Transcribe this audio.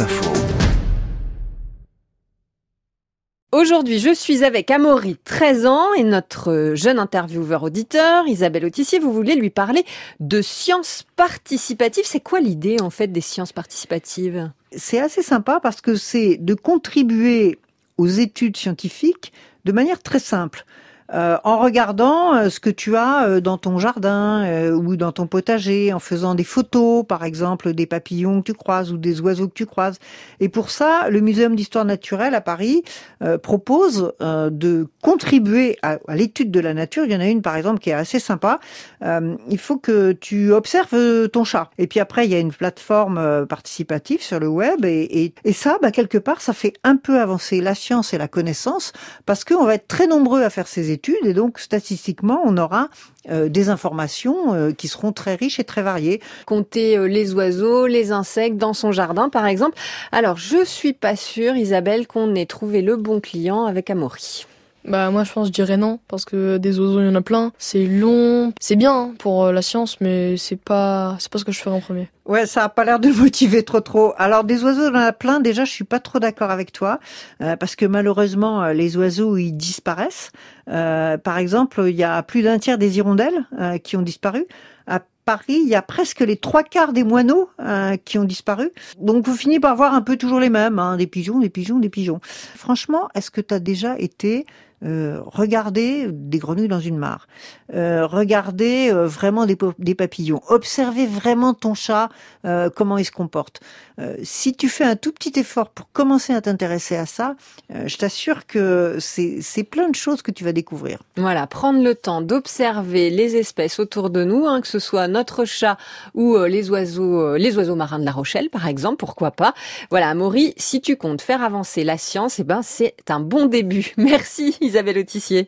Info. Aujourd'hui, je suis avec Amaury, 13 ans, et notre jeune intervieweur auditeur, Isabelle Autissier. Vous voulez lui parler de sciences participatives. C'est quoi l'idée, en fait, des sciences participatives? C'est assez sympa parce que c'est de contribuer aux études scientifiques de manière très simple. Euh, en regardant euh, ce que tu as euh, dans ton jardin ou dans ton potager, en faisant des photos, par exemple, des papillons que tu croises ou des oiseaux que tu croises. Et pour ça, le Muséum d'histoire naturelle à Paris propose de contribuer à, à l'étude de la nature. Il y en a une, par exemple, qui est assez sympa. il faut que tu observes ton chat. Et puis après, il y a une plateforme participative sur le web. Et, et, et ça, bah, quelque part, ça fait un peu avancer la science et la connaissance parce qu'on va être très nombreux à faire ces études et donc statistiquement on aura euh, des informations euh, qui seront très riches et très variées. Compter euh, les oiseaux, les insectes dans son jardin par exemple. Alors je suis pas sûre Isabelle qu'on ait trouvé le bon client avec Amaury. Bah moi je pense je dirais non parce que des oiseaux il y en a plein, c'est long, c'est bien hein, pour la science mais c'est pas c'est pas ce que je ferais en premier. Ouais, ça a pas l'air de motiver trop trop. Alors des oiseaux il y en a plein, déjà je suis pas trop d'accord avec toi euh, parce que malheureusement les oiseaux ils disparaissent. Euh, par exemple, il y a plus d'un tiers des hirondelles euh, qui ont disparu. À Paris, il y a presque les trois quarts des moineaux qui ont disparu. Donc vous finissez par voir un peu toujours les mêmes, hein, des pigeons, des pigeons, des pigeons. Franchement, est-ce que tu as déjà été euh, regarder des grenouilles dans une mare, euh, regarder euh, vraiment des, papillons, observer vraiment ton chat, euh, comment il se comporte. Euh, si tu fais un tout petit effort pour commencer à t'intéresser à ça, je t'assure que c'est plein de choses que tu vas découvrir. Voilà, prendre le temps d'observer les espèces autour de nous, hein, que ce soit notre chat ou les oiseaux, les oiseaux marins de La Rochelle, par exemple, pourquoi pas. Voilà, Maury, si tu comptes faire avancer la science, eh ben c'est un bon début. Merci. Isabelle Autissier.